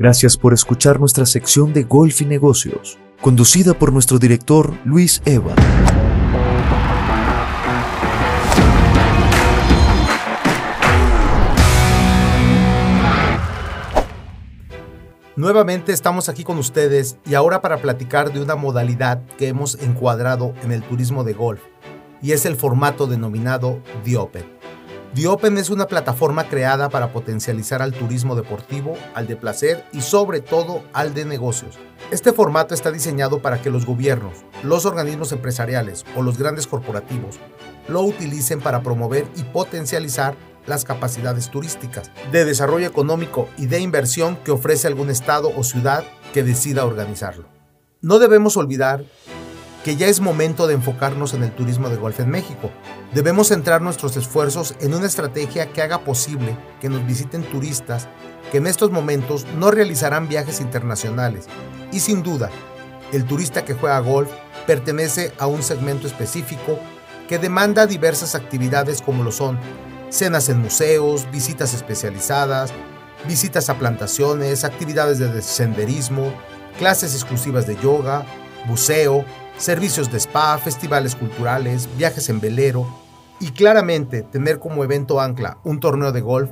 Gracias por escuchar nuestra sección de Golf y Negocios, conducida por nuestro director Luis Eva. Nuevamente estamos aquí con ustedes y ahora para platicar de una modalidad que hemos encuadrado en el turismo de golf y es el formato denominado The Open. The Open es una plataforma creada para potencializar al turismo deportivo, al de placer y sobre todo al de negocios. Este formato está diseñado para que los gobiernos, los organismos empresariales o los grandes corporativos lo utilicen para promover y potencializar las capacidades turísticas, de desarrollo económico y de inversión que ofrece algún estado o ciudad que decida organizarlo. No debemos olvidar que ya es momento de enfocarnos en el turismo de golf en México. Debemos centrar nuestros esfuerzos en una estrategia que haga posible que nos visiten turistas que en estos momentos no realizarán viajes internacionales. Y sin duda, el turista que juega golf pertenece a un segmento específico que demanda diversas actividades como lo son cenas en museos, visitas especializadas, visitas a plantaciones, actividades de senderismo, clases exclusivas de yoga, buceo, servicios de spa, festivales culturales, viajes en velero y claramente tener como evento ancla un torneo de golf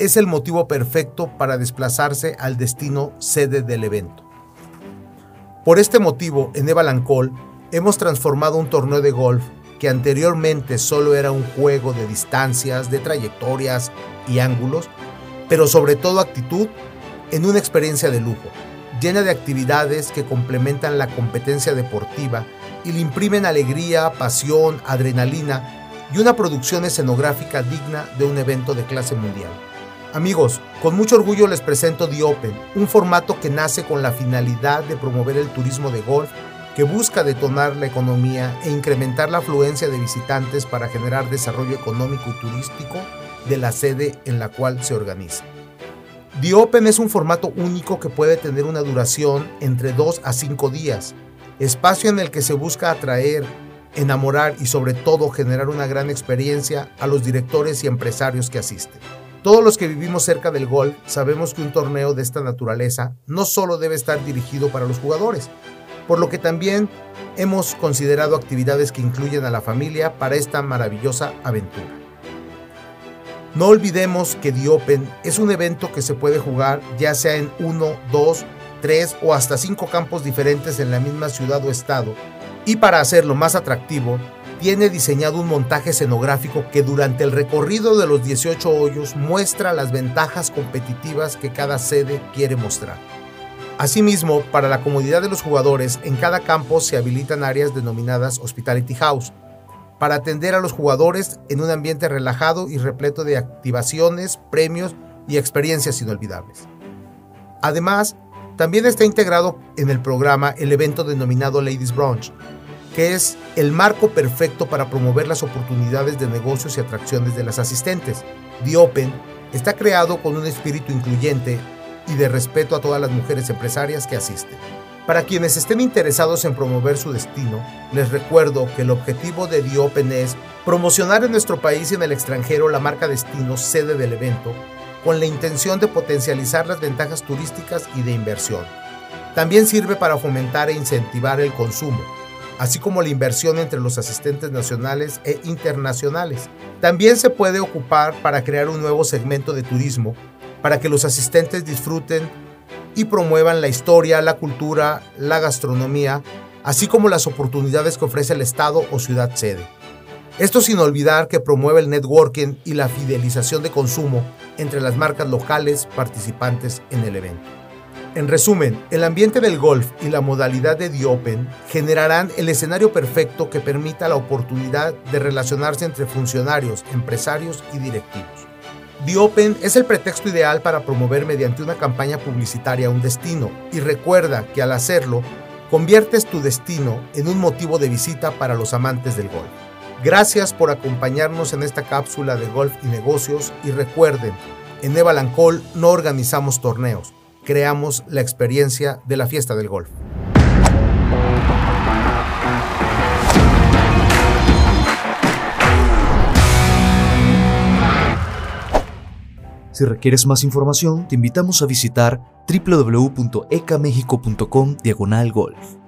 es el motivo perfecto para desplazarse al destino sede del evento. Por este motivo, en Evalancol hemos transformado un torneo de golf que anteriormente solo era un juego de distancias, de trayectorias y ángulos, pero sobre todo actitud, en una experiencia de lujo, llena de actividades que complementan la competencia deportiva y le imprimen alegría, pasión, adrenalina y una producción escenográfica digna de un evento de clase mundial. Amigos, con mucho orgullo les presento The Open, un formato que nace con la finalidad de promover el turismo de golf que busca detonar la economía e incrementar la afluencia de visitantes para generar desarrollo económico y turístico de la sede en la cual se organiza. The Open es un formato único que puede tener una duración entre 2 a 5 días, espacio en el que se busca atraer, enamorar y sobre todo generar una gran experiencia a los directores y empresarios que asisten. Todos los que vivimos cerca del golf sabemos que un torneo de esta naturaleza no solo debe estar dirigido para los jugadores, por lo que también hemos considerado actividades que incluyen a la familia para esta maravillosa aventura. No olvidemos que The Open es un evento que se puede jugar ya sea en uno, dos, tres o hasta cinco campos diferentes en la misma ciudad o estado, y para hacerlo más atractivo, tiene diseñado un montaje escenográfico que durante el recorrido de los 18 hoyos muestra las ventajas competitivas que cada sede quiere mostrar. Asimismo, para la comodidad de los jugadores, en cada campo se habilitan áreas denominadas Hospitality House, para atender a los jugadores en un ambiente relajado y repleto de activaciones, premios y experiencias inolvidables. Además, también está integrado en el programa el evento denominado Ladies Brunch, que es el marco perfecto para promover las oportunidades de negocios y atracciones de las asistentes. The Open está creado con un espíritu incluyente y de respeto a todas las mujeres empresarias que asisten. Para quienes estén interesados en promover su destino, les recuerdo que el objetivo de The Open es promocionar en nuestro país y en el extranjero la marca destino sede del evento, con la intención de potencializar las ventajas turísticas y de inversión. También sirve para fomentar e incentivar el consumo, así como la inversión entre los asistentes nacionales e internacionales. También se puede ocupar para crear un nuevo segmento de turismo para que los asistentes disfruten y promuevan la historia, la cultura, la gastronomía, así como las oportunidades que ofrece el Estado o ciudad sede. Esto sin olvidar que promueve el networking y la fidelización de consumo entre las marcas locales participantes en el evento. En resumen, el ambiente del golf y la modalidad de The Open generarán el escenario perfecto que permita la oportunidad de relacionarse entre funcionarios, empresarios y directivos. The Open es el pretexto ideal para promover mediante una campaña publicitaria un destino y recuerda que al hacerlo, conviertes tu destino en un motivo de visita para los amantes del golf. Gracias por acompañarnos en esta cápsula de golf y negocios y recuerden, en Evalancol no organizamos torneos, creamos la experiencia de la fiesta del golf. Si requieres más información, te invitamos a visitar www.ecamexico.com diagonal golf.